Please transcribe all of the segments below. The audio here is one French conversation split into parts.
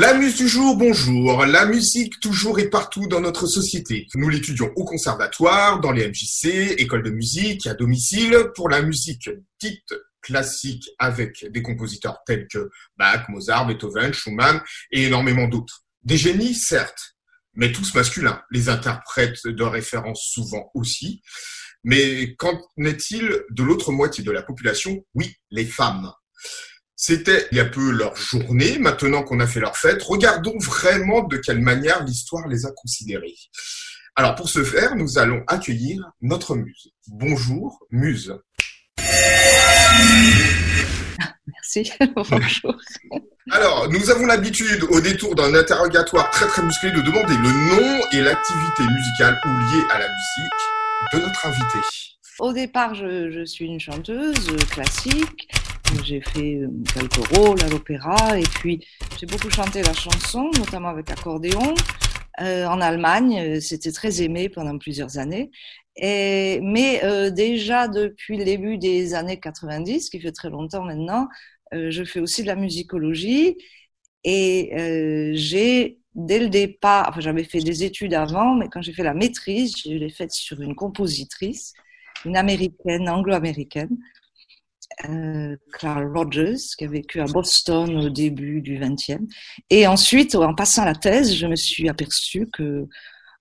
La muse du jour, bonjour. La musique toujours et partout dans notre société. Nous l'étudions au conservatoire, dans les MJC, école de musique, à domicile, pour la musique dite classique avec des compositeurs tels que Bach, Mozart, Beethoven, Schumann et énormément d'autres. Des génies, certes, mais tous masculins. Les interprètes de référence souvent aussi. Mais qu'en est-il de l'autre moitié de la population? Oui, les femmes. C'était il y a peu leur journée, maintenant qu'on a fait leur fête, regardons vraiment de quelle manière l'histoire les a considérées. Alors pour ce faire, nous allons accueillir notre muse. Bonjour, muse. Merci, bonjour. Alors, nous avons l'habitude, au détour d'un interrogatoire très très musclé, de demander le nom et l'activité musicale ou liée à la musique de notre invité. Au départ, je, je suis une chanteuse classique. J'ai fait quelques rôles à l'opéra et puis j'ai beaucoup chanté la chanson, notamment avec accordéon. Euh, en Allemagne, euh, c'était très aimé pendant plusieurs années. Mais euh, déjà depuis le début des années 90, qui fait très longtemps maintenant, je fais aussi de la musicologie et j'ai dès le départ, enfin j'avais fait des études avant, mais quand j'ai fait la maîtrise, je l'ai faite sur une compositrice, une américaine, anglo-américaine, euh, Rogers, qui a vécu à Boston au début du XXe. Et ensuite, en passant la thèse, je me suis aperçue que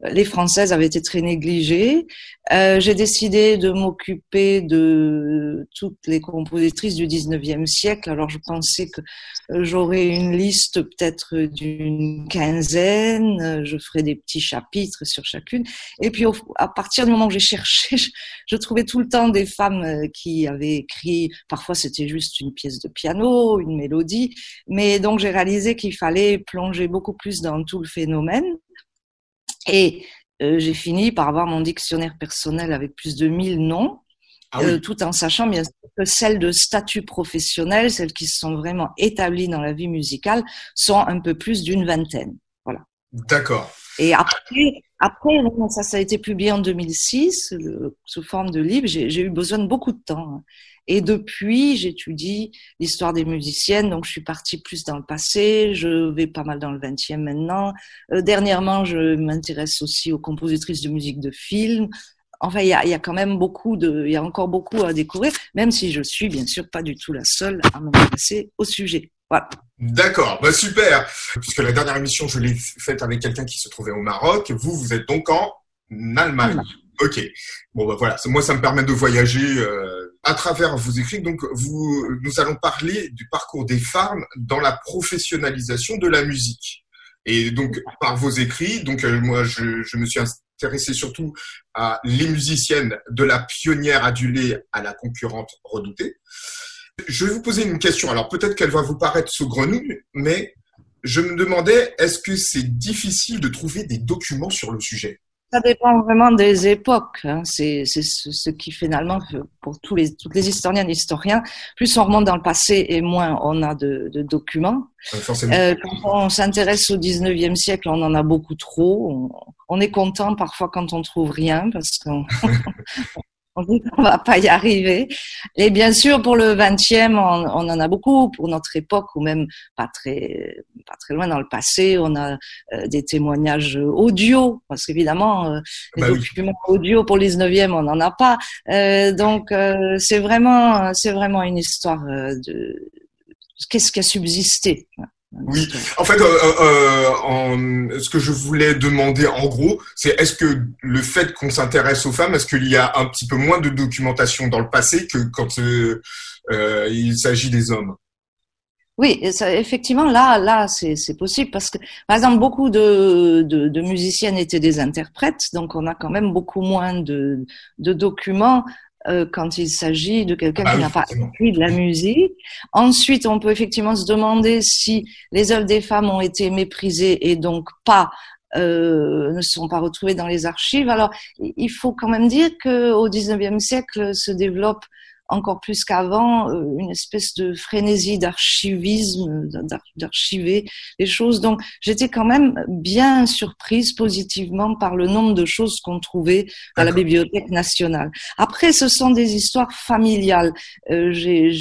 les Françaises avaient été très négligées. Euh, j'ai décidé de m'occuper de toutes les compositrices du 19e siècle. Alors je pensais que j'aurais une liste peut-être d'une quinzaine, je ferais des petits chapitres sur chacune. Et puis à partir du moment où j'ai cherché, je, je, trouvais tout le temps des femmes euh, qui avaient écrit, parfois c'était juste une pièce de piano, une mélodie, mais donc j'ai réalisé qu'il fallait plonger beaucoup plus dans tout le phénomène. Et euh, j'ai fini par avoir mon dictionnaire personnel avec plus de 1000 noms, ah oui. euh, tout en sachant bien sûr que celles de statut professionnel, celles qui sont vraiment établies dans la vie musicale, sont un peu plus d'une vingtaine. Voilà. D'accord. Et après, après, ça, ça a été publié en 2006 le, sous forme de livre. J'ai eu besoin de beaucoup de temps. Et depuis, j'étudie l'histoire des musiciennes, donc je suis partie plus dans le passé, je vais pas mal dans le 20e maintenant. Euh, dernièrement, je m'intéresse aussi aux compositrices de musique de film. Enfin, il y a, y a, quand même beaucoup de, il y a encore beaucoup à découvrir, même si je suis bien sûr pas du tout la seule à m'intéresser au sujet. Voilà. D'accord, bah super. Puisque la dernière émission, je l'ai faite avec quelqu'un qui se trouvait au Maroc. Vous, vous êtes donc en Allemagne. Ok. Bon bah voilà, moi ça me permet de voyager euh, à travers vos écrits. Donc nous allons parler du parcours des femmes dans la professionnalisation de la musique. Et donc par vos écrits, donc euh, moi je, je, me suis intéressé surtout à les musiciennes de la pionnière adulée à la concurrente redoutée. Je vais vous poser une question. Alors peut-être qu'elle va vous paraître saugrenue, mais je me demandais est-ce que c'est difficile de trouver des documents sur le sujet? Ça dépend vraiment des époques. Hein. C'est ce qui finalement, pour tous les, toutes les historiennes et historiens, plus on remonte dans le passé et moins on a de, de documents. Euh, quand on s'intéresse au 19e siècle, on en a beaucoup trop. On, on est content parfois quand on trouve rien parce qu'on on qu'on va pas y arriver. Et bien sûr, pour le 20e, on, on, en a beaucoup. Pour notre époque, ou même pas très, pas très loin dans le passé, on a euh, des témoignages audio, parce qu'évidemment, euh, les bah documents oui. audio pour le 19e, on n'en a pas. Euh, donc, euh, c'est vraiment, c'est vraiment une histoire de qu'est-ce qui a subsisté? Oui, en fait, euh, euh, en, ce que je voulais demander en gros, c'est est-ce que le fait qu'on s'intéresse aux femmes, est-ce qu'il y a un petit peu moins de documentation dans le passé que quand euh, euh il s'agit des hommes? Oui, ça, effectivement, là, là, c'est possible parce que, par exemple, beaucoup de, de, de, musiciennes étaient des interprètes, donc on a quand même beaucoup moins de, de documents euh, quand il s'agit de quelqu'un ah, qui n'a pas écrit de la musique. Ensuite, on peut effectivement se demander si les œuvres des femmes ont été méprisées et donc pas euh, ne sont pas retrouvées dans les archives. Alors, il faut quand même dire que au 19e siècle se développe encore plus qu'avant, euh, une espèce de frénésie d'archivisme, d'archiver les choses. Donc, j'étais quand même bien surprise positivement par le nombre de choses qu'on trouvait à la Bibliothèque nationale. Après, ce sont des histoires familiales. Euh, j'ai,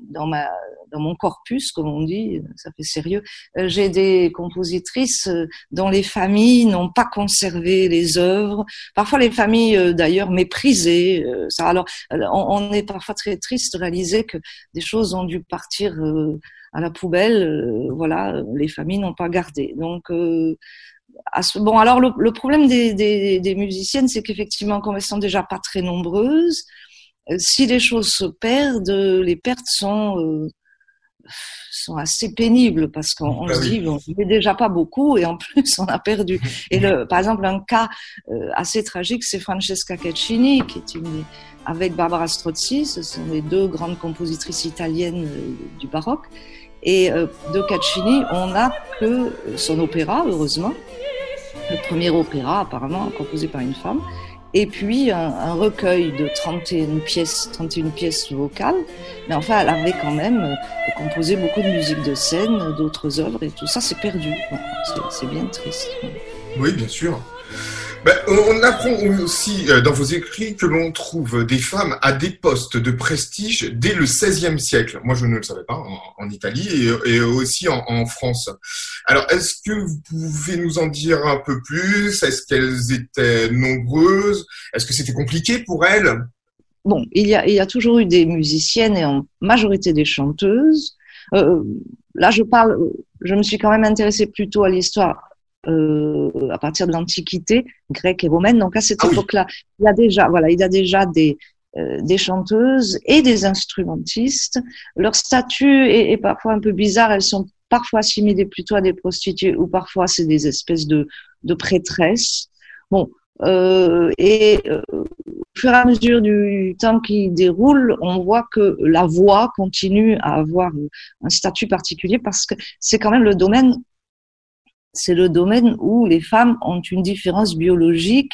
dans ma dans mon corpus, comme on dit, ça fait sérieux. Euh, j'ai des compositrices euh, dont les familles n'ont pas conservé les œuvres. Parfois, les familles, euh, d'ailleurs, méprisées. Ça, alors, on, est parfois très triste de réaliser que des choses ont dû partir à la poubelle. Voilà, les familles n'ont pas gardé. Donc, bon, alors le, problème des, des, des musiciennes, c'est qu'effectivement, comme elles sont déjà pas très nombreuses, si les choses se perdent, les pertes sont sont assez pénibles parce qu'on bah se dit bon, il déjà pas beaucoup et en plus on a perdu. Et le, par exemple un cas euh, assez tragique, c'est Francesca Caccini qui est une avec Barbara Strozzi, ce sont les deux grandes compositrices italiennes euh, du baroque. Et euh, de Caccini, on n'a que son opéra, heureusement, le premier opéra apparemment composé par une femme et puis un, recueil de 31 pièces, 31 pièces vocales. Mais enfin, elle avait quand même euh, composé beaucoup de musique de scène, d'autres œuvres, et tout ça, c'est perdu. c'est bien triste. Oui, bien sûr. Ben, on apprend aussi euh, dans vos écrits que l'on trouve des femmes à des postes de prestige dès le XVIe siècle. Moi, je ne le savais pas en, Italie et, aussi en, France. Alors, est-ce que vous pouvez nous en dire un peu plus? Est-ce qu'elles étaient nombreuses? Est-ce que c'était compliqué pour elles? Bon, il y, a, toujours eu des musiciennes et en majorité des chanteuses. Euh, là, je parle, je me suis quand même intéressée plutôt à l'histoire euh, à partir de l'Antiquité grecque et romaine. Donc à cette ah époque-là, il y a déjà, voilà, il y a déjà des euh, des chanteuses et des instrumentistes. Leur statut est, est, parfois un peu bizarre. Elles sont parfois assimilées plutôt à des prostituées ou parfois c'est des espèces de, de prêtresses. Bon, euh, et euh, au fur et à mesure du temps qui déroule, on voit que la voix continue à avoir un statut particulier parce que c'est quand même le domaine c'est le domaine où les femmes ont une différence biologique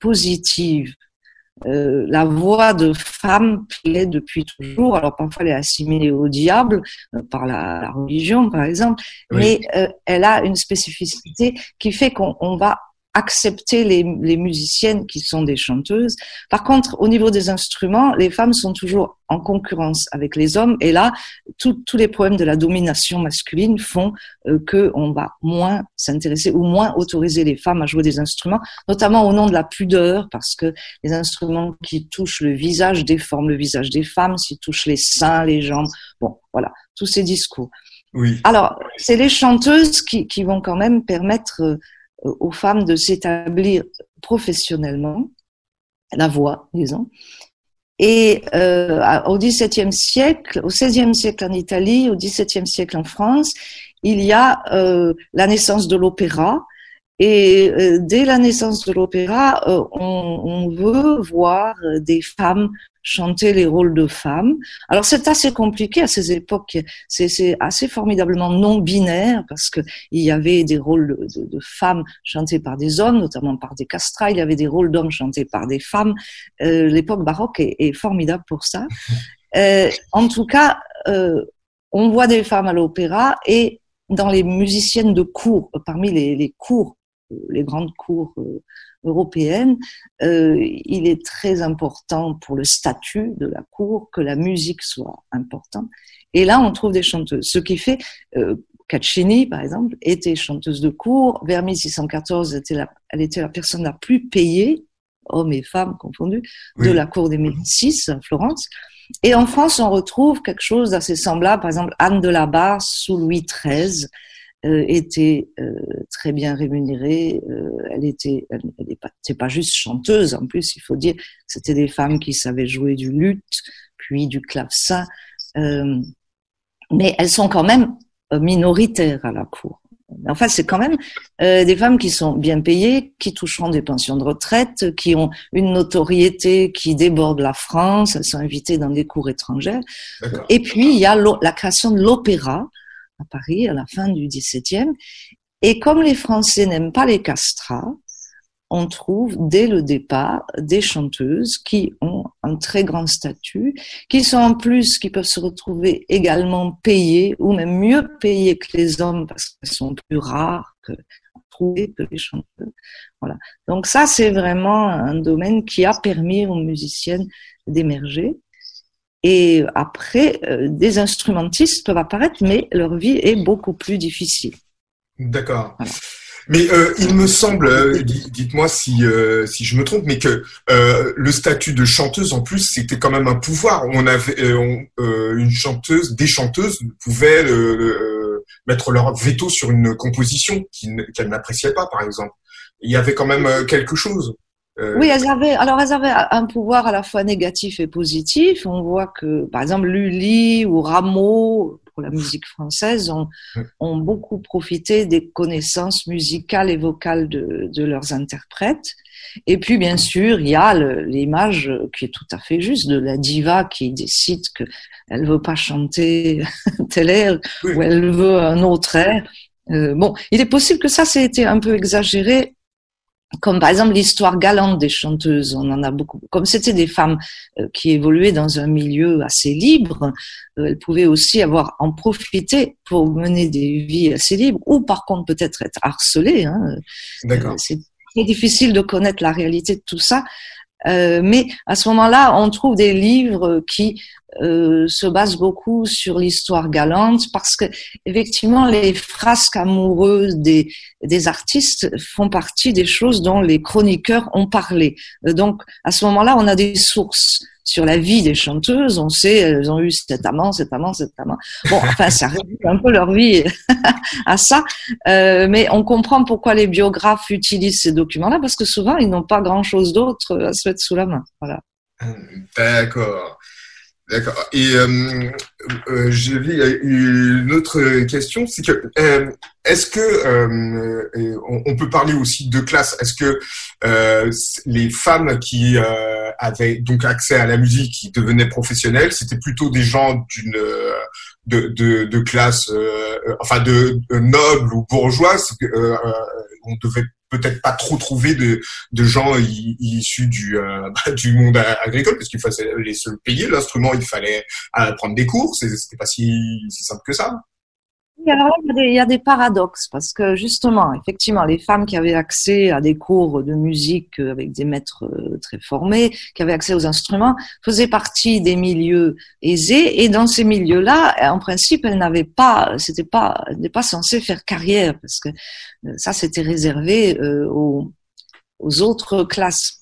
positive. Euh, la voix de femme plaît depuis toujours. Alors parfois elle est assimilée au diable euh, par la, religion, par exemple, mais euh, elle a une spécificité qui fait qu'on va accepter les, les, musiciennes qui sont des chanteuses. Par contre, au niveau des instruments, les femmes sont toujours en concurrence avec les hommes. Et là, tous les problèmes de la domination masculine font euh, que on va moins s'intéresser ou moins autoriser les femmes à jouer des instruments, notamment au nom de la pudeur, parce que les instruments qui touchent le visage déforment le visage des femmes, s'ils touchent les seins, les jambes. Bon, voilà, tous ces discours. Oui. Alors, c'est les chanteuses qui, qui, vont quand même permettre euh, aux femmes de s'établir professionnellement, la voix, disons. Et euh, au XVIIe siècle, au XVIe siècle en Italie, au XVIIe siècle en France, il y a euh, la naissance de l'opéra. Et euh, dès la naissance de l'opéra, euh, on, on, veut voir des femmes chanter les rôles de femmes. Alors c'est assez compliqué à ces époques, c'est assez formidablement non binaire parce que il y avait des rôles de, femmes chantés par des hommes, notamment par des castrats, il y avait des rôles d'hommes chantés par des femmes. Euh, l'époque baroque est, formidable pour ça. Euh, en tout cas, euh, on voit des femmes à l'opéra et dans les musiciennes de cour, parmi les, les cours, les grandes cours européenne, euh, il est très important pour le statut de la cour que la musique soit importante. Et là, on trouve des chanteuses. Ce qui fait, euh, Caccini, par exemple, était chanteuse de cour. Vers 1614, elle était la, elle était la personne la plus payée, hommes et femmes confondus, de la cour des Médicis à Florence. Et en France, on retrouve quelque chose d'assez semblable. Par exemple, Anne de la Barre sous Louis XIII euh, était euh, très bien rémunérée. Euh, elle était, elle, c'est pas juste chanteuse en plus, il faut dire, c'était des femmes qui savaient jouer du luth, puis du clavecin, mais elles sont quand même minoritaires à la cour. Enfin, c'est quand même des femmes qui sont bien payées, qui toucheront des pensions de retraite, qui ont une notoriété qui déborde la France. Elles sont invitées dans des cours étrangères. Et puis, il y a la création de l'opéra, à Paris à la fin du XVIIe. Et comme les Français n'aiment pas les castrats, on trouve dès le départ des chanteuses qui ont un très grand statut, qui sont en plus, qui peuvent se retrouver également payées ou même mieux payées que les hommes parce qu'elles sont plus rares que trouver que les chanteuses. Voilà. Donc ça, c'est vraiment un domaine qui a permis aux musiciennes d'émerger. Et après, euh, des instrumentistes peuvent apparaître, mais leur vie est beaucoup plus difficile. D'accord. Voilà. Mais euh, il me semble, euh, dites-moi si euh, si je me trompe, mais que le statut de chanteuse en plus c'était quand même un pouvoir. On avait une chanteuse, des chanteuses pouvaient mettre leur veto sur une composition qu'elles n'appréciaient pas, par exemple. Il y avait quand même quelque chose. Oui, elles avaient, alors elles avaient un pouvoir à la fois négatif et positif. On voit que, par exemple, Lully ou Rameau, pour la musique française ont, ont, beaucoup profité des connaissances musicales et vocales de, de leurs interprètes. Et puis, bien sûr, il y a l'image qui est tout à fait juste de la diva qui décide qu'elle veut pas chanter tel air ou elle veut un autre air. Euh, bon, il est possible que ça, c'est été un peu exagéré comme par exemple l'histoire galante des chanteuses, on en a beaucoup. Comme c'était des femmes euh, qui évoluaient dans un milieu assez libre, euh, elles pouvaient aussi avoir en profiter pour mener des vies assez libres, ou par contre peut-être être harcelées. Hein. D'accord. Euh, c'est très difficile de connaître la réalité de tout ça. Euh, mais à ce moment-là, on trouve des livres qui euh, se basent beaucoup sur l'histoire galante parce que effectivement, les frasques amoureuses des, des artistes font partie des choses dont les chroniqueurs ont parlé. Euh, donc, à ce moment-là, on a des sources sur la vie des chanteuses. On sait, elles ont eu cet amant, cet amant, cet amant. Bon, enfin, ça réduit un peu leur vie à ça. Euh, mais on comprend pourquoi les biographes utilisent ces documents-là, parce que souvent, ils n'ont pas grand-chose d'autre à se mettre sous la main. Voilà. D'accord. D'accord. Et euh, euh, j'ai une autre question, c'est que euh, est-ce que euh, on, on, peut parler aussi de classe Est-ce que euh, les femmes qui avaient donc accès à la musique, qui devenaient professionnelles, c'était plutôt des gens d'une de, de, de, classe, enfin de, de noble ou bourgeoise On devait peut-être pas trop trouver de, de gens issus du, euh, du monde agricole, parce qu'il fallait se le payer, l'instrument, il fallait euh, prendre des cours, c'était pas si simple que ça. Alors, il, y a des, il y a des paradoxes parce que justement, effectivement, les femmes qui avaient accès à des cours de musique avec des maîtres euh, très formés, qui avaient accès aux instruments, faisaient partie des milieux aisés et dans ces milieux-là, en principe, elles n'avaient pas, c'était pas, n'étaient pas censées faire carrière parce que euh, ça, c'était réservé euh, aux, aux autres classes.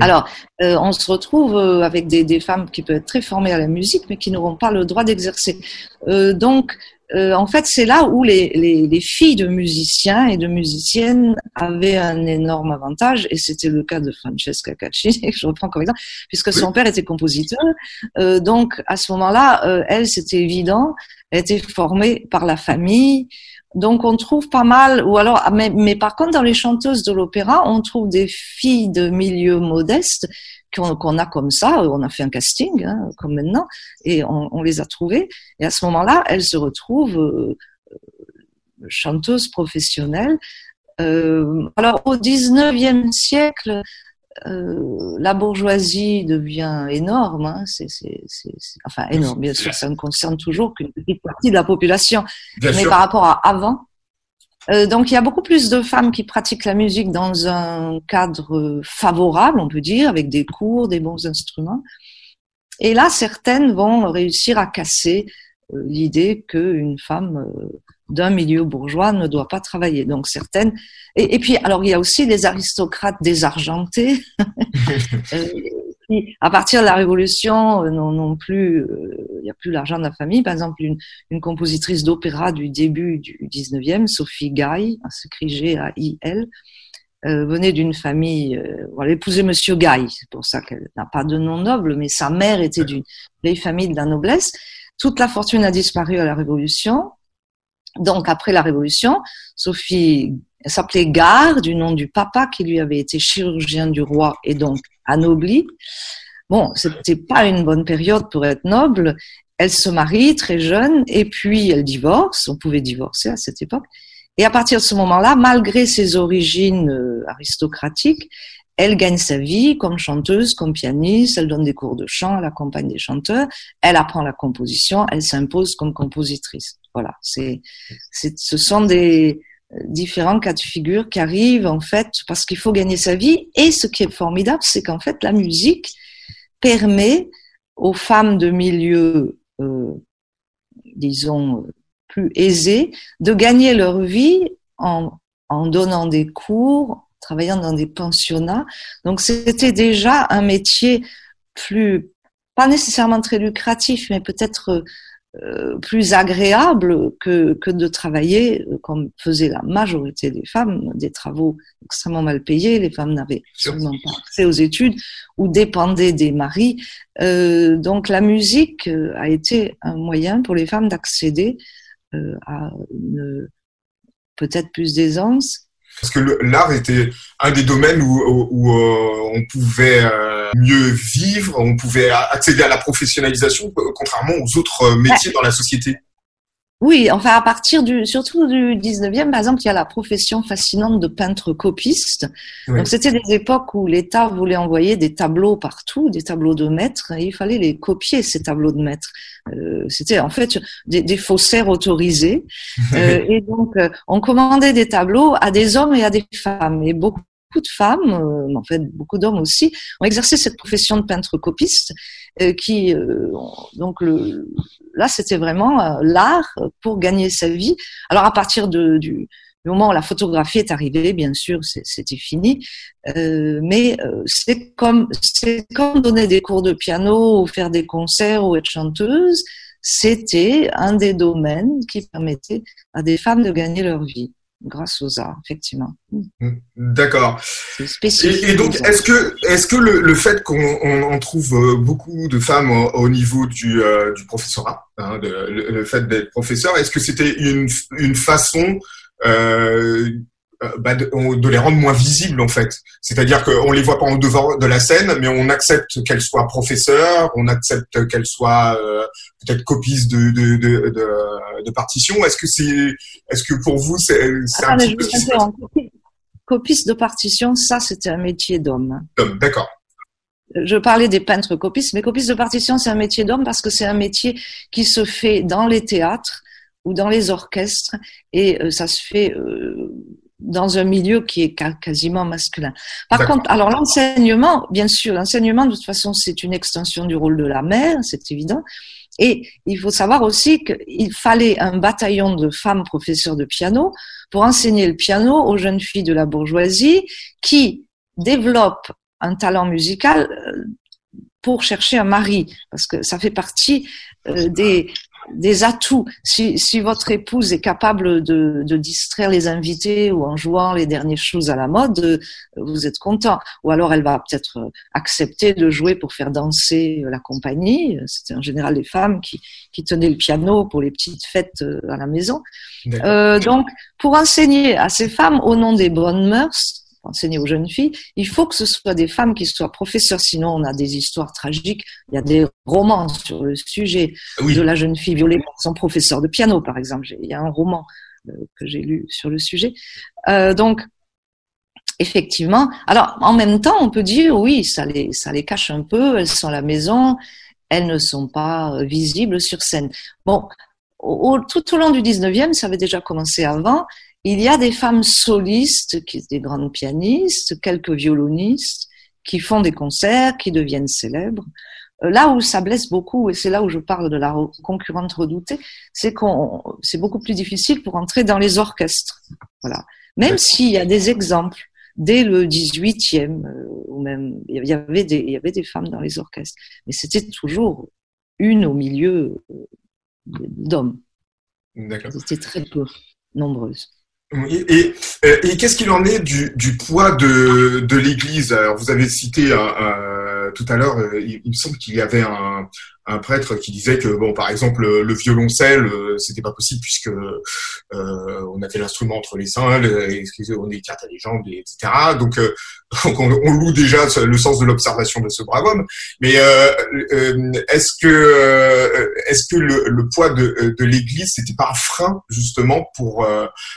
Alors, euh, on se retrouve avec des, des, femmes qui peuvent être très formées à la musique, mais qui n'auront pas le droit d'exercer. Euh, donc, euh, en fait, c'est là où les, les, les, filles de musiciens et de musiciennes avaient un énorme avantage, et c'était le cas de Francesca Caccini, que je reprends comme exemple, puisque son père était compositeur. Euh, donc, à ce moment-là, euh, elle, c'était évident, elle était formée par la famille. Donc, on trouve pas mal, ou alors, ah, mais, mais par contre, dans les chanteuses de l'opéra, on trouve des filles de milieu modeste qu'on a comme ça, on a fait un casting, hein, comme maintenant, et on, on, les a trouvées. Et à ce moment-là, elles se retrouvent euh, chanteuses professionnelles. Euh, alors, au 19e siècle, euh, la bourgeoisie devient énorme, hein, enfin énorme, bien sûr, ça ne concerne toujours qu'une petite partie de la population, bien mais sûr. par rapport à avant, euh, donc il y a beaucoup plus de femmes qui pratiquent la musique dans un cadre favorable, on peut dire, avec des cours, des bons instruments. Et là, certaines vont réussir à casser euh, l'idée qu'une femme euh, d'un milieu bourgeois ne doit pas travailler. Donc certaines. Et, et, puis alors il y a aussi les aristocrates désargentés à partir de la Révolution, euh, non, non plus, euh, il n'y a plus l'argent de la famille. Par exemple, une, une compositrice d'opéra du début du 19e, Sophie Gaille, s'écrit G-A-I-L, euh, venait d'une famille, euh, voilà, épousait Monsieur Gaille, c'est pour ça qu'elle n'a pas de nom noble, mais sa mère était d'une vieille famille de la noblesse. Toute la fortune a disparu à la Révolution. Donc, après la Révolution, Sophie s'appelait Gare, du nom du papa qui lui avait été chirurgien du roi et donc anobli. Bon, c'était pas une bonne période pour être noble. Elle se marie très jeune et puis elle divorce. On pouvait divorcer à cette époque. Et à partir de ce moment-là, malgré ses origines euh, aristocratiques, elle gagne sa vie comme chanteuse, comme pianiste, elle donne des cours de chant, elle accompagne des chanteurs, elle apprend la composition, elle s'impose comme compositrice. Voilà, c'est, ce sont des, différents cas de figure qui arrivent en fait parce qu'il faut gagner sa vie. Et ce qui est formidable, c'est qu'en fait la musique permet aux femmes de milieux, disons, plus aisés, de gagner leur vie en, en donnant des cours, travaillant dans des pensionnats. Donc c'était déjà un métier plus, pas nécessairement très lucratif, mais peut-être euh, plus agréable que, que de travailler, euh, comme faisait la majorité des femmes, des travaux extrêmement mal payés. Les femmes n'avaient absolument pas accès aux études ou dépendaient des maris. Euh, donc la musique euh, a été un moyen pour les femmes d'accéder euh, à peut-être plus d'aisance parce que l'art était un des domaines où, où, euh, on pouvait euh, mieux vivre, on pouvait accéder à la professionnalisation, euh, contrairement aux autres métiers dans la société. Oui, enfin à partir du surtout du 19e, par exemple, il y a la profession fascinante de peintre copiste. Donc c'était des époques où l'État voulait envoyer des tableaux partout, des tableaux de maîtres, et il fallait les copier ces tableaux de maîtres. Euh, c'était en fait des, des faussaires autorisés, euh, et donc euh, on commandait des tableaux à des hommes et à des femmes, et beaucoup de femmes, euh, en fait beaucoup d'hommes aussi, ont exercé cette profession de peintre copiste, euh, qui donc le là, c'était vraiment euh, l'art pour gagner sa vie. Alors à partir de, du, moment où la photographie est arrivée, bien sûr, c'était fini. Euh, mais euh, c'est comme c'est comme donner des cours de piano ou faire des concerts ou être chanteuse. C'était un des domaines qui permettait à des femmes de gagner leur vie grâce aux arts, effectivement. Mm, d'accord. Et, et, donc, est-ce que, est-ce que le, le fait qu'on trouve euh, beaucoup de femmes au, niveau du, euh, du professorat, hein, de, le, fait d'être professeur, est-ce que c'était une, une façon euh, bah, de, de, les rendre moins visibles en fait. C'est-à-dire qu'on les voit pas en devant de la scène, mais on accepte qu'elles soient professeurs, on accepte qu'elles soient euh, peut-être copistes de, de, de, de, de partitions. Est-ce que c'est, est-ce que pour vous c'est, c'est un petit peu Copiste de partition, ça c'était un métier d'homme. D'accord. Je parlais des peintres copistes, mais copiste de partition c'est un métier d'homme parce que c'est un métier qui se fait dans les théâtres ou dans les orchestres et euh, ça se fait dans un milieu qui est quasiment masculin. Par contre, alors l'enseignement, bien sûr, l'enseignement de toute façon c'est une extension du rôle de la mère, c'est évident. Et il faut savoir aussi qu'il fallait un bataillon de femmes professeurs de piano pour enseigner le piano aux jeunes filles de la bourgeoisie qui développent un talent musical euh, pour chercher un mari, parce que ça fait partie euh, des, des atouts. Si, si, votre épouse est capable de, de, distraire les invités ou en jouant les dernières choses à la mode, euh, vous êtes content. Ou alors elle va peut-être accepter de jouer pour faire danser la compagnie. C'était en général les femmes qui, qui tenaient le piano pour les petites fêtes euh, à la maison. Euh, donc, pour enseigner à ces femmes au nom des bonnes mœurs, enseigner aux jeunes filles, il faut que ce soit des femmes qui soient professeurs, sinon on a des histoires tragiques. Il y a des romans sur le sujet de la jeune fille violée par son professeur de piano, par exemple. Il y a un roman euh, que j'ai lu sur le sujet. Euh, donc, effectivement, alors en même temps, on peut dire oui, ça les, ça les cache un peu, elles sont à la maison, elles ne sont pas euh, visibles sur scène. Bon, au, tout au long du 19e, ça avait déjà commencé avant, il y a des femmes solistes, qui, des grandes pianistes, quelques violonistes, qui font des concerts, qui deviennent célèbres. Euh, là où ça blesse beaucoup, et c'est là où je parle de la concurrente redoutée, c'est qu'on, c'est beaucoup plus difficile pour entrer dans les orchestres. Voilà. Même s'il y a des exemples, dès le 18e, euh, ou même, il y avait des, il y avait des femmes dans les orchestres. Mais c'était toujours une au milieu euh, d'hommes. D'accord. C'était très peu nombreuses. Et, et, et qu'est-ce qu'il en est du, du poids de, de l'Église? Alors, vous avez cité euh, tout à l'heure, euh, il, il, me semble qu'il y avait un, un prêtre qui disait que bon par exemple le violoncelle euh, c'était pas possible puisque euh, on avait l'instrument entre les seins on écarte les jambes etc donc, euh, on, loue déjà le sens de l'observation de ce brave homme. Mais est-ce que est-ce que le, poids de, de l'Église c'était pas un frein justement pour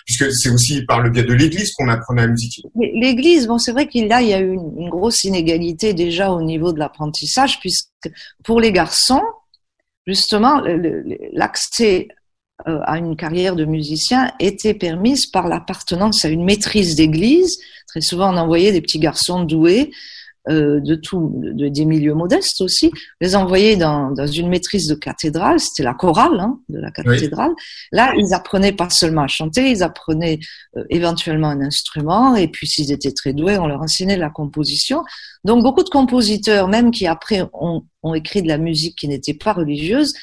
puisque c'est aussi par le biais de l'Église qu'on apprenait la musique? l'Église bon c'est vrai qu'il y a eu une grosse inégalité déjà au niveau de l'apprentissage puisque pour les garçons, justement, l'accès euh, à une carrière de musicien était permise par l'appartenance à une maîtrise d'église. Très souvent, on envoyait des petits garçons doués euh, de tout, de, des milieux modestes aussi, les envoyer dans, dans une maîtrise de cathédrale, c'était la chorale hein, de la cathédrale. Là, ils apprenaient pas seulement à chanter, ils apprenaient euh, éventuellement un instrument, et puis s'ils étaient très doués, on leur enseignait la composition. Donc beaucoup de compositeurs, même qui après ont, ont écrit de la musique qui n'était pas religieuse,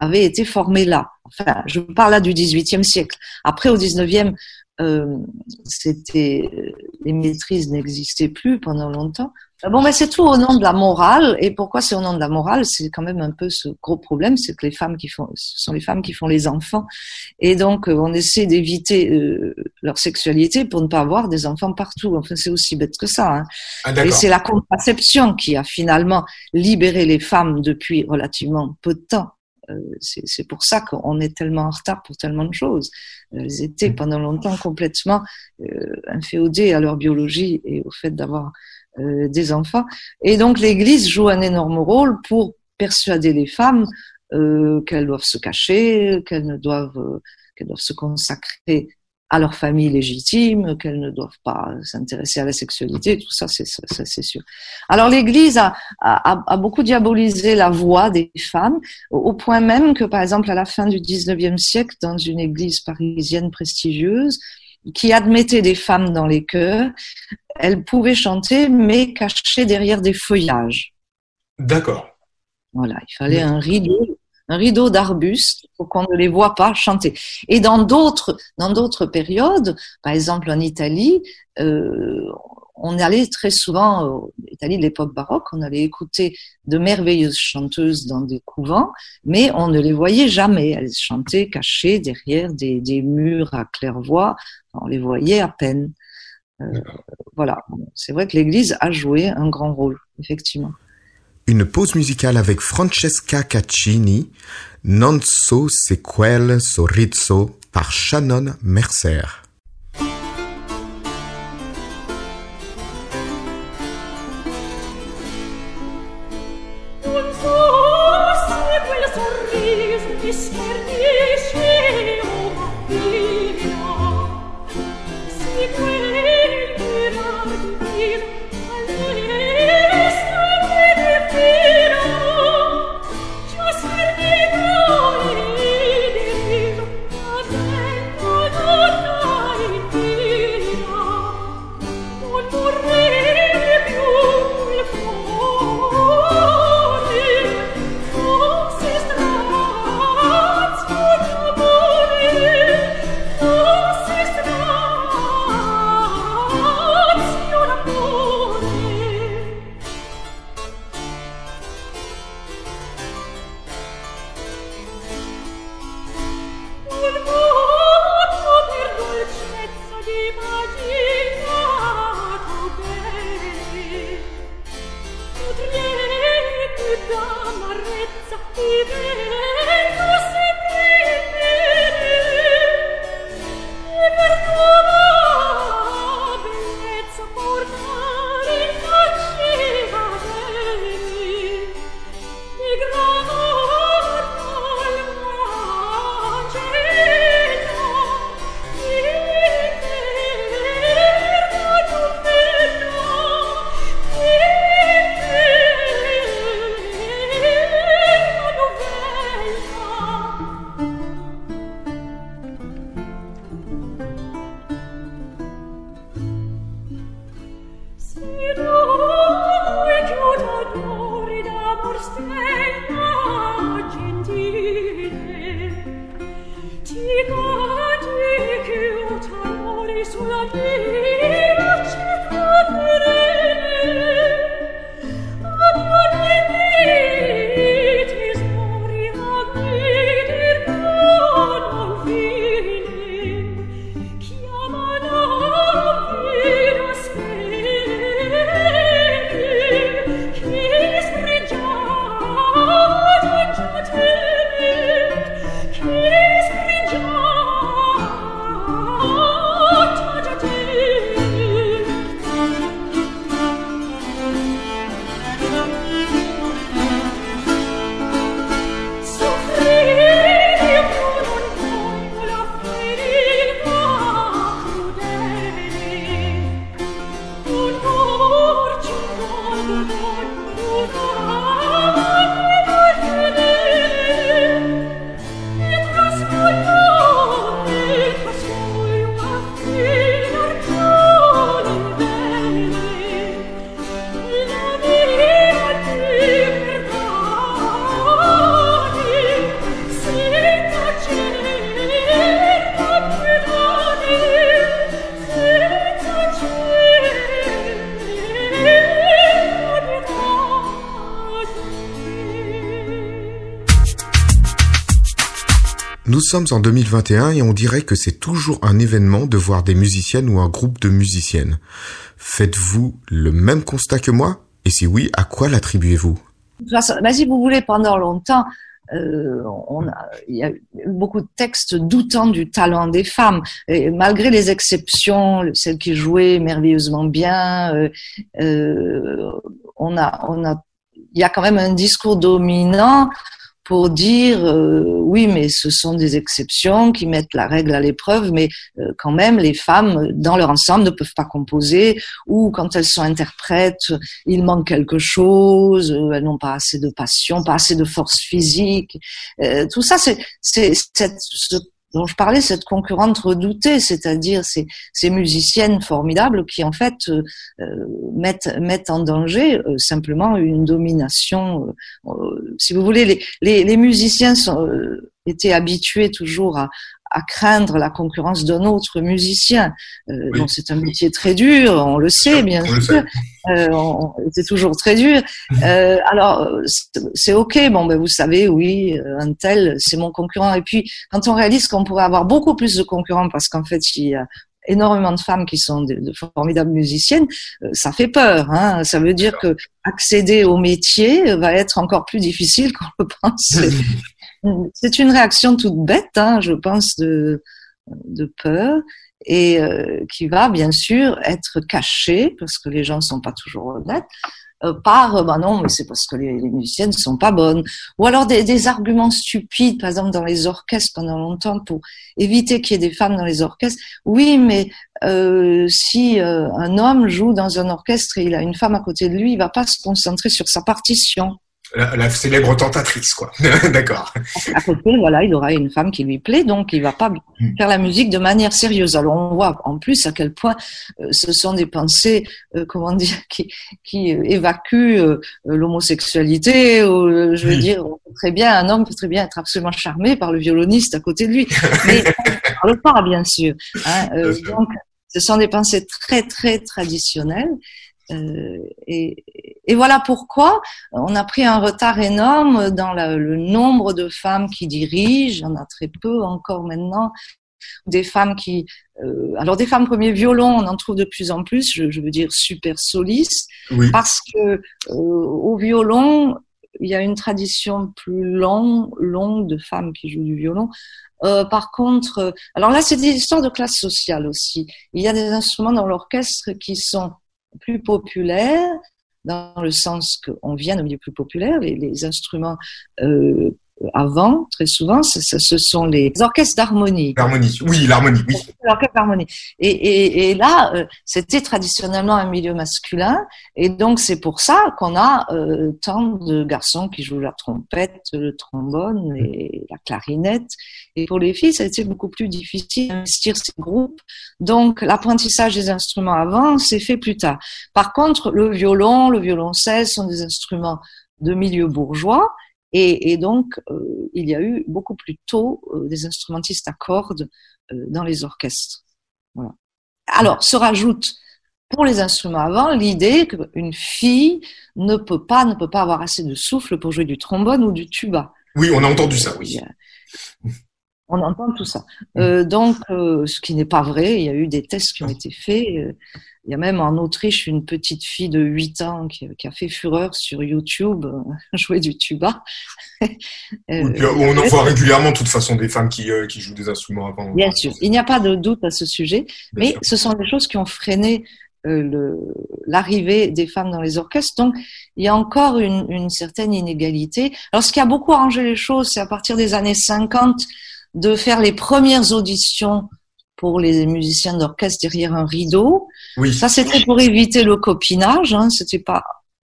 avaient été formés là. Enfin, je parle là du XVIIIe siècle. Après, au XIXe, euh, c'était les maîtrises n'existaient plus pendant longtemps. Ah bon, mais c'est tout au nom de la morale. Et pourquoi c'est au nom de la morale? C'est quand même un peu ce gros problème, c'est que les femmes qui font, ce sont les femmes qui font les enfants, et donc euh, on essaie d'éviter euh, leur sexualité pour ne pas avoir des enfants partout. Enfin, c'est aussi bête que ça. Hein. Ah, et c'est la contraception qui a finalement libéré les femmes depuis relativement peu de temps. Euh, c'est pour ça qu'on est tellement en retard pour tellement de choses. Elles étaient pendant longtemps complètement inféodées à leur biologie et au fait d'avoir euh, des enfants. Et donc l'Église joue un énorme rôle pour persuader les femmes euh, qu'elles doivent se cacher, qu'elles doivent, euh, doivent se consacrer à leur famille légitime, qu'elles ne doivent pas s'intéresser à la sexualité, tout ça, c'est sûr. Alors l'Église a, beaucoup diabolisé la voix des femmes, au point même que, par exemple, à la fin du 19e siècle, dans une église parisienne prestigieuse, qui admettait des femmes dans les chœurs. Elles pouvaient chanter, mais cachées derrière des feuillages. D'accord. Voilà, il fallait un rideau, un rideau d'arbustes pour qu'on ne les voit pas chanter. Et dans d'autres, dans d'autres périodes, par exemple en Italie, euh, on allait très souvent, en Italie de l'époque baroque, on allait écouter de merveilleuses chanteuses dans des couvents, mais on ne les voyait jamais. Elles chantaient cachées derrière des, murs à claire-voix, on les voyait à peine. Euh, voilà, c'est vrai que l'Église a joué un grand rôle, effectivement. Une pause musicale avec Francesca Caccini, Non so sequel par Shannon Mercer. Just Nous sommes en 2021 et on dirait que c'est toujours un événement de voir des musiciennes ou un groupe de musiciennes. Faites-vous le même constat que moi? Et si oui, à quoi l'attribuez-vous? Bah, Si vous voulez, pendant longtemps, euh, il y a eu beaucoup de textes doutant du talent des femmes. Malgré les exceptions, celles qui jouaient merveilleusement bien, euh, euh, on a, on a, il y a quand même un discours dominant pour dire euh, oui, mais ce sont des exceptions qui mettent la règle à l'épreuve, mais euh, quand même, les femmes, dans leur ensemble, ne peuvent pas composer, ou quand elles sont interprètes, il manque quelque chose, euh, elles n'ont pas assez de passion, pas assez de force physique. tout ça, c'est cette dont je parlais, cette concurrente redoutée, c'est-à-dire ces, musiciennes formidables qui en fait euh, euh mettent, en danger euh, simplement une domination. Si vous voulez, les, les, les musiciens sont, étaient habitués toujours à, à craindre la concurrence d'un autre musicien. Euh, c'est un métier très dur, on le sait bien sûr. Euh, c'est toujours très dur. Euh, alors c'est ok, bon ben vous savez, oui, euh, un tel, c'est mon concurrent. Et puis quand on réalise qu'on pourrait avoir beaucoup plus de concurrents parce qu'en fait il y a énormément de femmes qui sont de, de formidables musiciennes, euh, ça fait peur. Hein. Ça veut dire que accéder au métier va être encore plus difficile qu'on le pense. C'est une réaction toute bête, hein, je pense, de, de peur et euh, qui va bien sûr être cachée parce que les gens ne sont pas toujours honnêtes euh, par bah non mais c'est parce que les, les, musiciennes ne sont pas bonnes. Ou alors des, des, arguments stupides par exemple dans les orchestres pendant longtemps pour éviter qu'il y ait des femmes dans les orchestres. Oui mais euh, si euh, un homme joue dans un orchestre et il a une femme à côté de lui il va pas se concentrer sur sa partition la, la, célèbre tentatrice, quoi. D'accord. À côté, voilà, il aura une femme qui lui plaît, donc il va pas hmm. faire la musique de manière sérieuse. Alors on voit en plus à quel point euh, ce sont des pensées, euh, comment dire, qui, qui euh, évacuent euh, l'homosexualité. je veux dire, très bien, un homme peut très bien être absolument charmé par le violoniste à côté de lui, mais on ne parle pas, bien sûr. Hein, donc, ce sont des pensées très très traditionnelles euh, et, et, voilà pourquoi on a pris un retard énorme dans la, le nombre de femmes qui dirigent. On a très peu encore maintenant. Des femmes qui, euh, alors des femmes premier violon, on en trouve de plus en plus. Je, je veux dire super solistes, oui. parce que euh, au violon, il y a une tradition plus longue, longue de femmes qui jouent du violon. Euh, par contre, alors là, c'est des histoires de classe sociale aussi. Il y a des instruments dans l'orchestre qui sont plus populaire, dans le sens qu'on vient d'un milieu plus populaire, les, instruments euh, avant, très souvent, ce, sont les orchestres d'harmonie. L'harmonie, oui, l'harmonie, oui. L'orchestre d'harmonie. Et, et, et, là, euh, c'était traditionnellement un milieu masculin, et donc c'est pour ça qu'on a euh, tant de garçons qui jouent la trompette, le trombone et la clarinette. Et pour les filles, ça a été beaucoup plus difficile d'investir ces groupes. Donc l'apprentissage des instruments avant s'est fait plus tard. Par contre, le violon, le violoncelle sont des instruments de milieu bourgeois et, et donc, euh, il y a eu beaucoup plus tôt euh, des instrumentistes à cordes euh, dans les orchestres. Voilà. Alors, se rajoute pour les instruments avant l'idée qu'une fille ne peut pas ne peut pas avoir assez de souffle pour jouer du trombone ou du tuba. Oui, on a entendu ça, oui. On entend tout ça. Euh, donc, euh, ce qui n'est pas vrai, il y a eu des tests qui ont été faits. Euh, il y a même en Autriche une petite fille de 8 ans qui, qui a fait fureur sur YouTube euh, jouer du tuba. Euh, on en voit régulièrement, de toute façon, des femmes qui, qui jouent des instruments avant. Bien sûr, il n'y a pas de doute à ce sujet, Bien mais sûr. ce sont des choses qui ont freiné l'arrivée des femmes dans les orchestres. Donc, il y a encore une, une certaine inégalité. Alors, ce qui a beaucoup arrangé les choses, c'est à partir des années 50 de faire les premières auditions pour les musiciens d'orchestre derrière un rideau. Oui. Ça, c'était pour éviter le copinage. Hein. C'était pas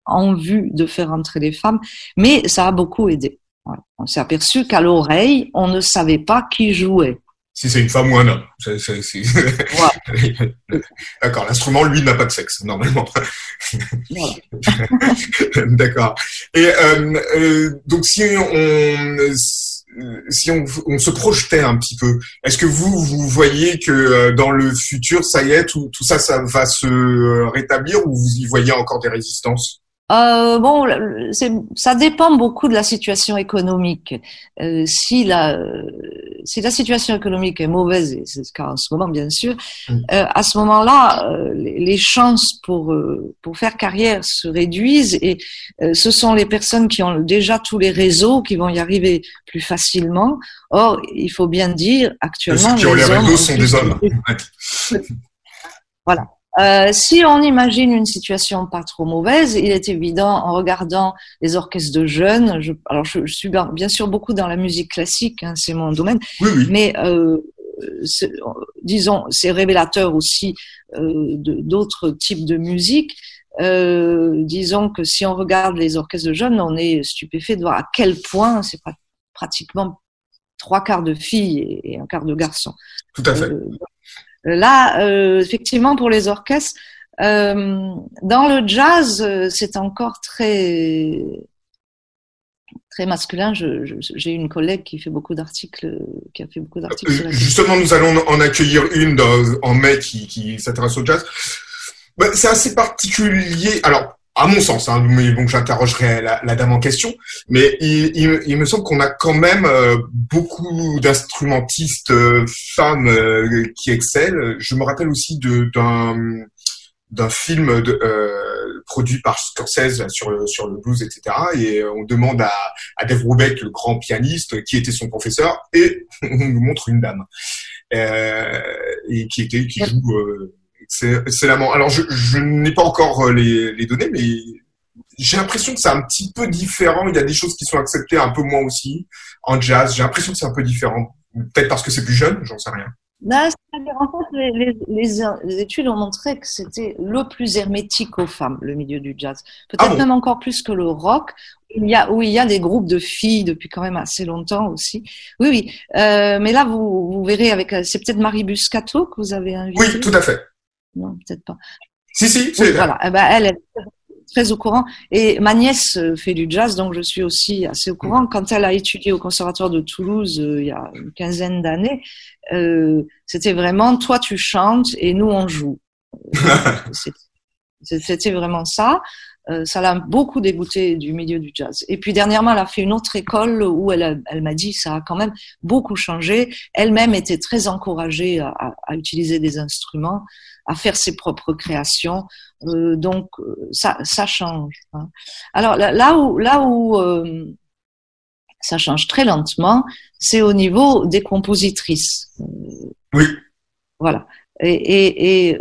en vue de faire entrer les femmes, mais ça a beaucoup aidé. Voilà. On s'est aperçu qu'à l'oreille, on ne savait pas qui jouait. Si c'est une femme ou un homme. D'accord. L'instrument, lui, n'a pas de sexe, normalement. Voilà. D'accord. Et euh, euh, donc, si on si on, se projetait un petit peu, est-ce que vous, vous voyez que euh, dans le futur, ça y est, tout, tout ça, ça va se rétablir ou vous y voyez encore des résistances? Euh, bon, ça dépend beaucoup de la situation économique. Euh, si la, si la situation économique est mauvaise, et c'est le cas en ce moment bien sûr, mm. euh, à ce moment-là, euh, les, chances pour euh, pour faire carrière se réduisent et ce sont les personnes qui ont déjà tous les réseaux qui vont y arriver plus facilement. Or, il faut bien dire actuellement, ceux qui ont les, réseaux sont des hommes. voilà. Euh, si on imagine une situation pas trop mauvaise, il est évident en regardant les orchestres de jeunes. Je, alors, je, je, suis bien sûr beaucoup dans la musique classique, hein, c'est mon domaine, oui, oui. mais euh, disons, c'est révélateur aussi euh, d'autres types de musique. Disons que si on regarde les orchestres de jeunes, on est stupéfait de voir à quel point c'est pratiquement trois quarts de filles et un quart de garçons. Tout à fait. Euh, Là, euh, effectivement, pour les orchestres, euh, dans le jazz, euh, c'est encore très très masculin. J'ai une collègue qui fait beaucoup d'articles, qui a fait beaucoup d'articles. Justement, nous allons en accueillir une en mai qui, s'intéresse au jazz. Bah, c'est assez particulier. Alors, à mon sens, hein, mais bon, j'interrogerai la, la, dame en question, mais il, il, il me semble qu'on a quand même euh, beaucoup d'instrumentistes euh, femmes euh, qui excellent. Je me rappelle aussi d'un d'un film de, produit par Scorsese sur le, sur le blues, etc. Et on demande à, à Dave Brubeck, le grand pianiste, qui était son professeur, et on nous montre une dame et qui était qui joue c'est l'amant. Alors, je, je n'ai pas encore euh, les, les données, mais j'ai l'impression que c'est un petit peu différent. Il y a des choses qui sont acceptées un peu moins aussi en jazz. J'ai l'impression que c'est un peu différent. Peut-être parce que c'est plus jeune, j'en sais rien. Non, en fait, les, les, les, études ont montré que c'était le plus hermétique aux femmes, le milieu du jazz. Peut-être ah même encore plus que le rock, il y a, où il y a des groupes de filles depuis quand même assez longtemps aussi. Oui, oui. Euh, mais là, vous, vous verrez avec, c'est peut-être Marie Buscato que vous avez invité. Oui, tout à fait. Non, peut-être pas. Si, si, c'est Voilà. Eh ben, elle, est très au courant. Et ma nièce euh, fait du jazz, donc je suis aussi assez au courant. Quand elle a étudié au Conservatoire de Toulouse euh, il y a une quinzaine d'années, euh, c'était vraiment toi tu chantes et nous on joue. c'était vraiment ça. Euh, ça l'a beaucoup dégoûté du milieu du jazz. Et puis dernièrement, elle a fait une autre école où elle, elle m'a dit ça a quand même beaucoup changé. Elle-même était très encouragée à, à, utiliser des instruments, à faire ses propres créations. Euh, donc euh, ça, ça change. Hein. Alors là, où, là où euh, ça change très lentement, c'est au niveau des compositrices. Oui. Voilà. Et, et, et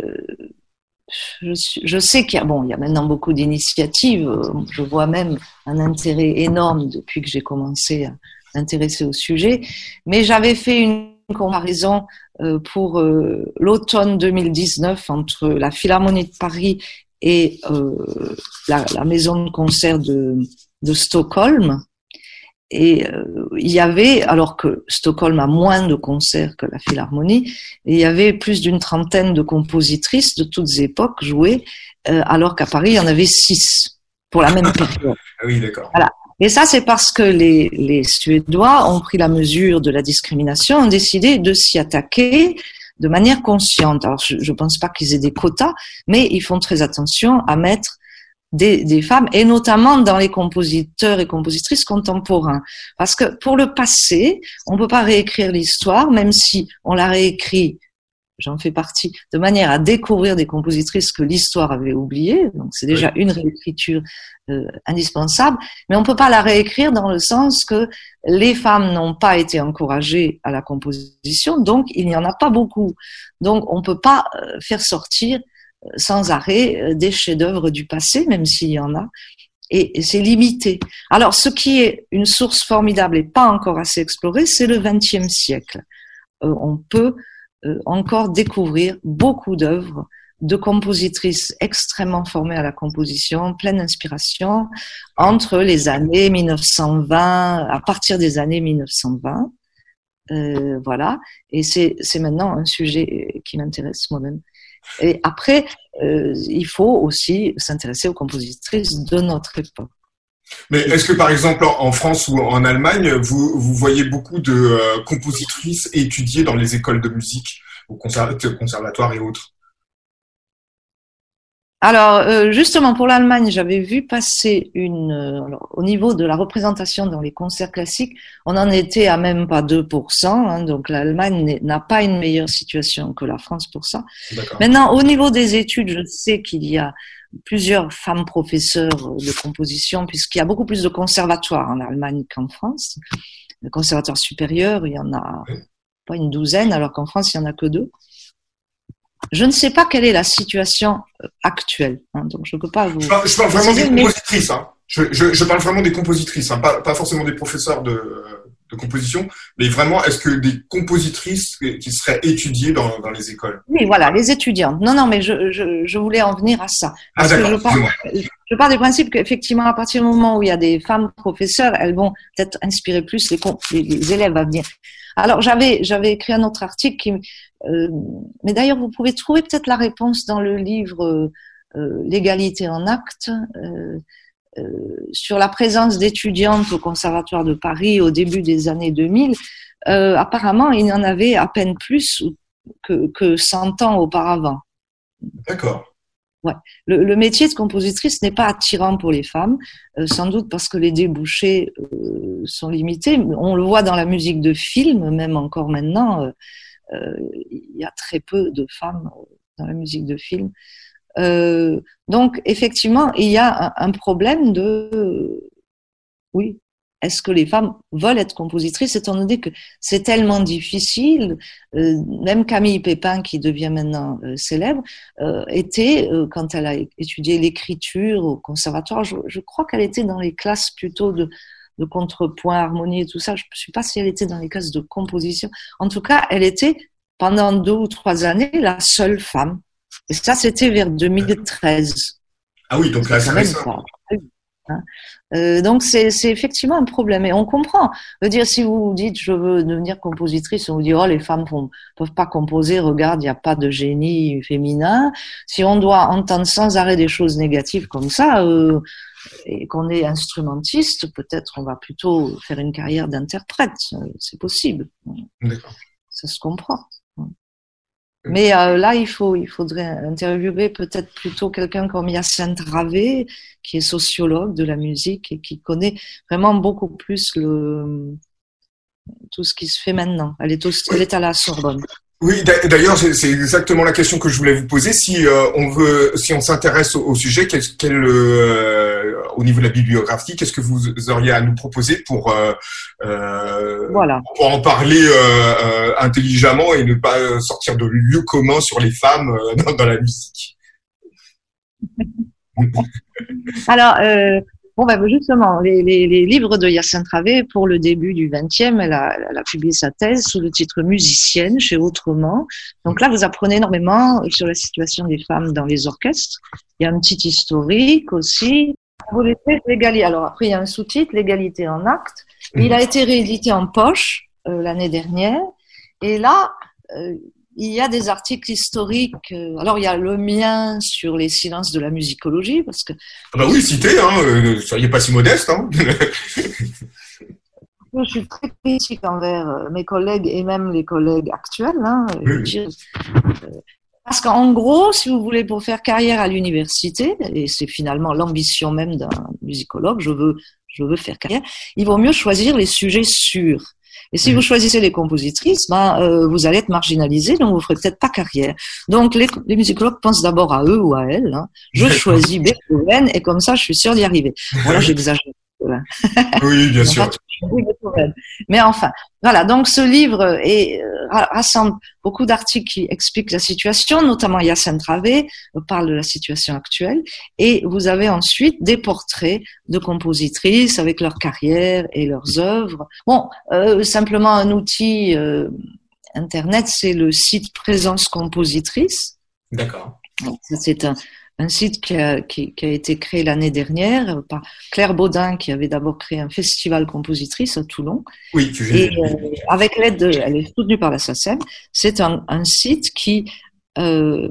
je, je, sais qu'il y a, bon, il y a maintenant beaucoup d'initiatives. Je vois même un intérêt énorme depuis que j'ai commencé à m'intéresser au sujet. Mais j'avais fait une comparaison euh, pour euh, l'automne 2019 entre la Philharmonie de Paris et euh, la, la, maison de concert de, de Stockholm. Et il y avait, alors que Stockholm a moins de concerts que la Philharmonie, il y avait plus d'une trentaine de compositrices de toutes époques jouées, alors qu'à Paris, il y en avait six pour la même période. Ah oui, d'accord. Voilà. Et ça, c'est parce que les, Suédois ont pris la mesure de la discrimination, ont décidé de s'y attaquer de manière consciente. Alors, je ne pense pas qu'ils aient des quotas, mais ils font très attention à mettre des, des, femmes, et notamment dans les compositeurs et compositrices contemporains. Parce que pour le passé, on ne peut pas réécrire l'histoire, même si on l'a réécrit, j'en fais partie, de manière à découvrir des compositrices que l'histoire avait oubliées. Donc c'est déjà une réécriture euh, indispensable, mais on ne peut pas la réécrire dans le sens que les femmes n'ont pas été encouragées à la composition, donc il n'y en a pas beaucoup. Donc on ne peut pas euh, faire sortir sans arrêt euh, des chefs-d'œuvre du passé, même s'il y en a, et, c'est limité. Alors, ce qui est une source formidable et pas encore assez explorée, c'est le XXe siècle. Euh, on peut euh, encore découvrir beaucoup d'œuvres de compositrices extrêmement formées à la composition, pleine d'inspiration, entre les années 1920, à partir des années 1920. Euh, voilà, et c'est maintenant un sujet qui m'intéresse moi-même. Et après, euh, il faut aussi s'intéresser aux compositrices de notre époque. Mais est-ce que par exemple en France ou en Allemagne, vous, vous voyez beaucoup de euh, compositrices étudiées dans les écoles de musique, au conservatoire et autres? Alors, euh, justement, pour l'Allemagne, j'avais vu passer une. Euh, alors, au niveau de la représentation dans les concerts classiques, on en était à même pas 2%. Hein, donc, l'Allemagne n'a pas une meilleure situation que la France pour ça. Maintenant, au niveau des études, je sais qu'il y a plusieurs femmes professeurs de composition, puisqu'il y a beaucoup plus de conservatoires en Allemagne qu'en France. Le conservatoire supérieur, il y en a pas une douzaine, alors qu'en France, il y en a que deux. Je ne sais pas quelle est la situation euh, actuelle, hein, donc je ne peux pas vous. Je parle, vraiment des compositrices. Hein. Je, parle vraiment des compositrices, hein, pas, forcément des professeurs de, composition, mais vraiment, est-ce que des compositrices qui seraient étudiées dans, les écoles? Oui, voilà, les étudiantes. Non, non, mais je, voulais en venir à ça. ah, je, pars, du principe qu'effectivement, à partir du moment où il y a des femmes professeurs, elles vont peut-être inspirer plus les, les élèves à venir. Alors j'avais j'avais écrit un autre article qui, euh, mais d'ailleurs vous pouvez trouver peut-être la réponse dans le livre euh, l'égalité en acte euh, sur la présence d'étudiantes au Conservatoire de Paris au début des années 2000. apparemment, il y en avait à peine plus que, que 100 ans auparavant. D'accord. Ouais. Le, métier de compositrice n'est pas attirant pour les femmes, euh, sans doute parce que les débouchés euh, sont limités. On le voit dans la musique de film, même encore maintenant, euh, il y a très peu de femmes dans la musique de film. Donc, effectivement, il y a un, problème de, oui, est-ce que les femmes veulent être compositrices, étant donné que c'est tellement difficile euh, Même Camille Pépin, qui devient maintenant euh, célèbre, euh, était, quand elle a étudié l'écriture au conservatoire, je, crois qu'elle était dans les classes plutôt de, de contrepoint, harmonie et tout ça. Je ne sais pas si elle était dans les classes de composition. En tout cas, elle était pendant deux ou trois années la seule femme. Et ça, c'était vers 2013. Ah oui, donc là, c'est récent. Hein. Euh, donc c'est effectivement un problème et on comprend. Je veux dire, si vous dites je veux devenir compositrice, on vous dit oh les femmes ne peuvent pas composer, regarde il n'y a pas de génie féminin. Si on doit entendre sans arrêt des choses négatives comme ça euh, et qu'on est instrumentiste, peut-être on va plutôt faire une carrière d'interprète. Euh, c'est possible. Ça se comprend. Mais euh, là, il, faut, il faudrait interviewer peut-être plutôt quelqu'un comme Yacinthe Ravé, qui est sociologue de la musique et qui connaît vraiment beaucoup plus le, tout ce qui se fait maintenant. Elle est, elle est à la Sorbonne. Oui, d'ailleurs, c'est exactement la question que je voulais vous poser. Si euh, on veut, si on s'intéresse au, sujet, quel, quel euh, au niveau de la bibliographie, qu'est-ce que vous auriez à nous proposer pour, euh, voilà. pour en parler intelligemment et ne pas sortir de lieu commun sur les femmes dans, dans, la musique? Alors, Bon, ben justement, les, les, les, livres de Yacine Travé, pour le début du 20e, elle a, elle a, publié sa thèse sous le titre Musicienne chez Autrement. Donc là, vous apprenez énormément sur la situation des femmes dans les orchestres. Il y a un petit historique aussi. Vous l'égalité. Alors après, il y a un sous-titre, L'égalité en acte. Il a été réédité en poche euh, l'année dernière. Et là, euh, il y a des articles historiques. Euh, alors, il y a le mien sur les silences de la musicologie, parce que. Ah bah oui, citez, hein, euh, soyez pas si modeste. Hein. je suis très critique envers euh, mes collègues et même les collègues actuels. Hein, parce qu'en gros, si vous voulez, pour faire carrière à l'université, et c'est finalement l'ambition même d'un musicologue, je veux, je veux faire carrière, il vaut mieux choisir les sujets sûrs. Et si vous choisissez les compositrices, ben, euh, vous allez être marginalisé, donc vous ferez peut-être pas carrière. Donc les, les musicologues pensent d'abord à eux ou à elles. Hein. Je choisis Beethoven et comme ça, je suis sûre d'y arriver. Voilà, j'exagère. Oui, bien sûr. Mais enfin, voilà. Donc ce livre est, euh, rassemble beaucoup d'articles qui expliquent la situation, notamment Yacine Travé parle de la situation actuelle, et vous avez ensuite des portraits de compositrices avec leur carrière et leurs œuvres. Bon, euh, simplement un outil euh, internet, c'est le site Présence Compositrice. D'accord. C'est un, un site qui a, qui, a été créé l'année dernière par Claire Baudin, qui avait d'abord créé un festival compositrice à Toulon. Oui, tu Et euh, avec l'aide, de, elle est soutenue par la SACEM. C'est un, un, site qui euh,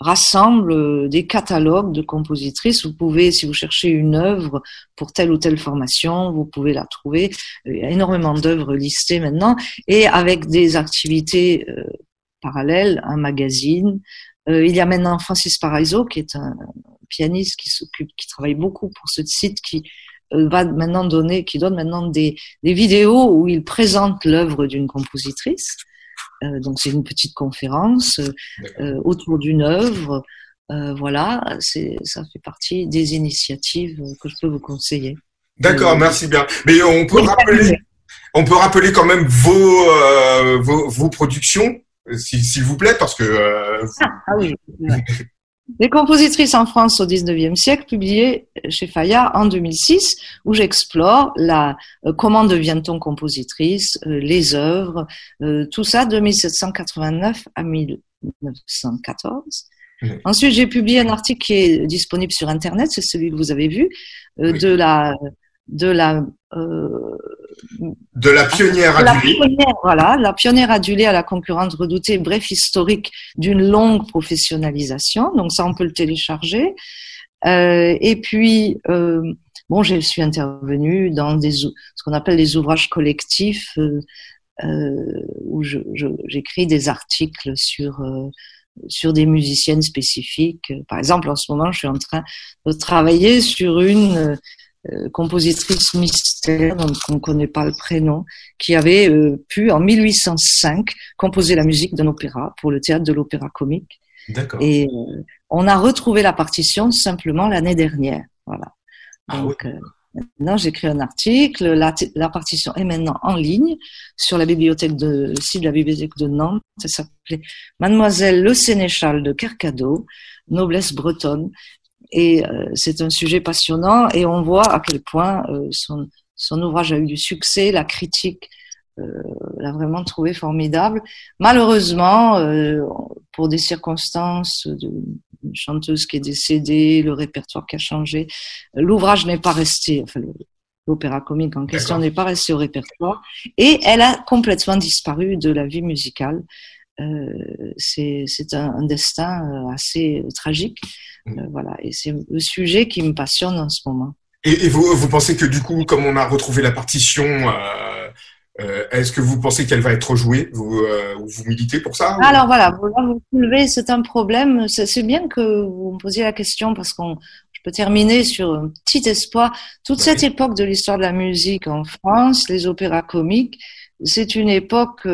rassemble des catalogues de compositrices. Vous pouvez, si vous cherchez une œuvre pour telle ou telle formation, vous pouvez la trouver. Il y a énormément d'œuvres listées maintenant, et avec des activités euh, parallèles, un magazine, il y a maintenant Francis Paraiso, qui est un pianiste qui s'occupe, qui travaille beaucoup pour ce site, qui va maintenant donner, qui donne maintenant des, des vidéos où il présente l'œuvre d'une compositrice. donc c'est une petite conférence autour d'une œuvre. voilà, c'est ça fait partie des initiatives que je peux vous conseiller. D'accord, merci bien. Mais on peut rappeler, on peut rappeler quand même vos, euh, vos, vos, productions, s'il vous plaît, parce que. Euh, ah, ah, oui. Les compositrices en France au 19e siècle, publiées chez Fayard en 2006, où j'explore la euh, comment devient-on compositrice, les œuvres, tout ça de 1789 à 1914. Ensuite, j'ai publié un article qui est disponible sur Internet, c'est celui que vous avez vu, de la de la euh, de la pionnière adulée. voilà, la pionnière adulée à la concurrente redoutée, bref historique d'une longue professionnalisation. Donc ça, on peut le télécharger. Euh, et puis, euh, bon, je suis intervenue dans des ce qu'on appelle les ouvrages collectifs euh, euh où j'écris je, des articles sur euh, sur des musiciennes spécifiques. Par exemple, en ce moment, je suis en train de travailler sur une euh, compositrice mystère dont on ne connaît pas le prénom, qui avait euh, pu en 1805 composer la musique d'un opéra pour le théâtre de l'opéra comique. D'accord. Et euh, on a retrouvé la partition simplement l'année dernière. Voilà. Ah Donc maintenant j'écris un article. La, la, partition est maintenant en ligne sur la bibliothèque de site de la bibliothèque de Nantes. Ça s'appelait Mademoiselle Le Sénéchal de Kercado, noblesse bretonne. Et euh, c'est un sujet passionnant et on voit à quel point euh, son, son, ouvrage a eu du succès, la critique euh, l'a vraiment trouvé formidable. Malheureusement, pour des circonstances d'une chanteuse qui est décédée, le répertoire qui a changé, l'ouvrage n'est pas resté, enfin l'opéra comique en question n'est pas resté au répertoire et elle a complètement disparu de la vie musicale. Euh, c'est un, un, destin assez tragique. Euh, voilà, et c'est le sujet qui me passionne en ce moment. Et, vous, vous, pensez que du coup, comme on a retrouvé la partition, euh, euh, est-ce que vous pensez qu'elle va être rejouée? Vous, vous militez pour ça Alors voilà, vous, vous soulevez, c'est un problème. C'est bien que vous me posiez la question parce qu'on je peux terminer sur un petit espoir. Toute cette époque de l'histoire de la musique en France, les opéras comiques, c'est une époque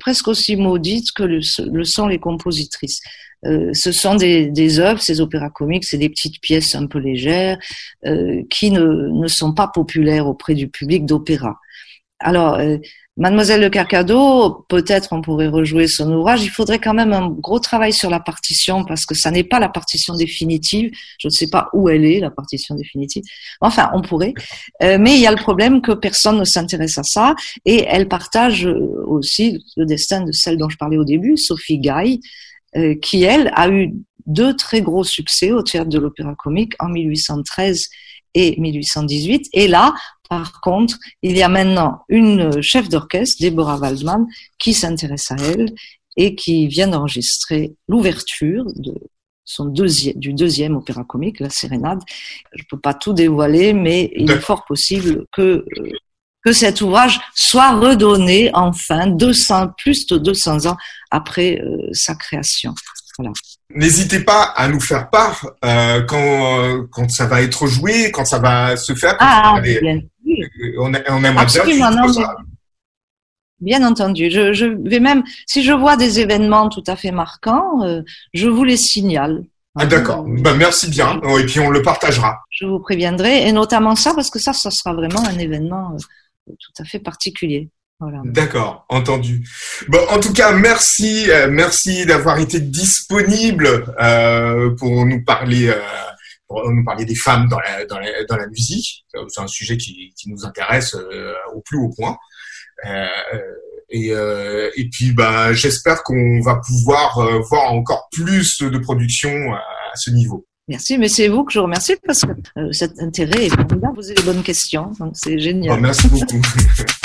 presque aussi maudite que le, le sont les compositrices. Euh, ce sont des, des œuvres, ces opéras comiques, c'est des petites pièces un peu légères euh, qui ne, ne sont pas populaires auprès du public d'opéra. Alors, euh, Mademoiselle Le Carcado, peut-être on pourrait rejouer son ouvrage. Il faudrait quand même un gros travail sur la partition parce que ça n'est pas la partition définitive. Je ne sais pas où elle est, la partition définitive. Enfin, on pourrait. mais il y a le problème que personne ne s'intéresse à ça et elle partage aussi le destin de celle dont je parlais au début, Sophie Gaille, euh, qui, elle, a eu deux très gros succès au théâtre de l'Opéra Comique en 1813 et 1818. Et là, par contre, il y a maintenant une chef d'orchestre, Deborah Waldman, qui s'intéresse à elle et qui vient d'enregistrer l'ouverture de son deuxième, du deuxième opéra comique, La Sérénade. Je ne peux pas tout dévoiler, mais il est fort possible que euh, que cet ouvrage soit redonné enfin 200, plus de 200 ans après euh, sa création. Voilà. N'hésitez pas à nous faire part euh, quand, quand ça va être joué, quand ça va se faire. Ah, bien. On, on aimerait bien non, ça. Bien entendu. Je, je, vais même, si je vois des événements tout à fait marquants, euh, je vous les signale. Ah, d'accord. Ben, merci bien. Et puis on le partagera. Je vous préviendrai, et notamment ça, parce que ça, ça sera vraiment un événement tout à fait particulier. Voilà. D'accord, entendu. Bon, en tout cas, merci, euh, merci d'avoir été disponible euh, pour nous parler, euh, pour nous parler des femmes dans la, dans la, dans la musique. C'est un sujet qui, qui nous intéresse au plus haut point. Et, et puis, bah, j'espère qu'on va pouvoir voir encore plus de production à ce niveau. Merci, mais c'est vous que je remercie parce que cet intérêt est formidable. Vous avez des bonnes questions, donc c'est génial. Oh, merci beaucoup.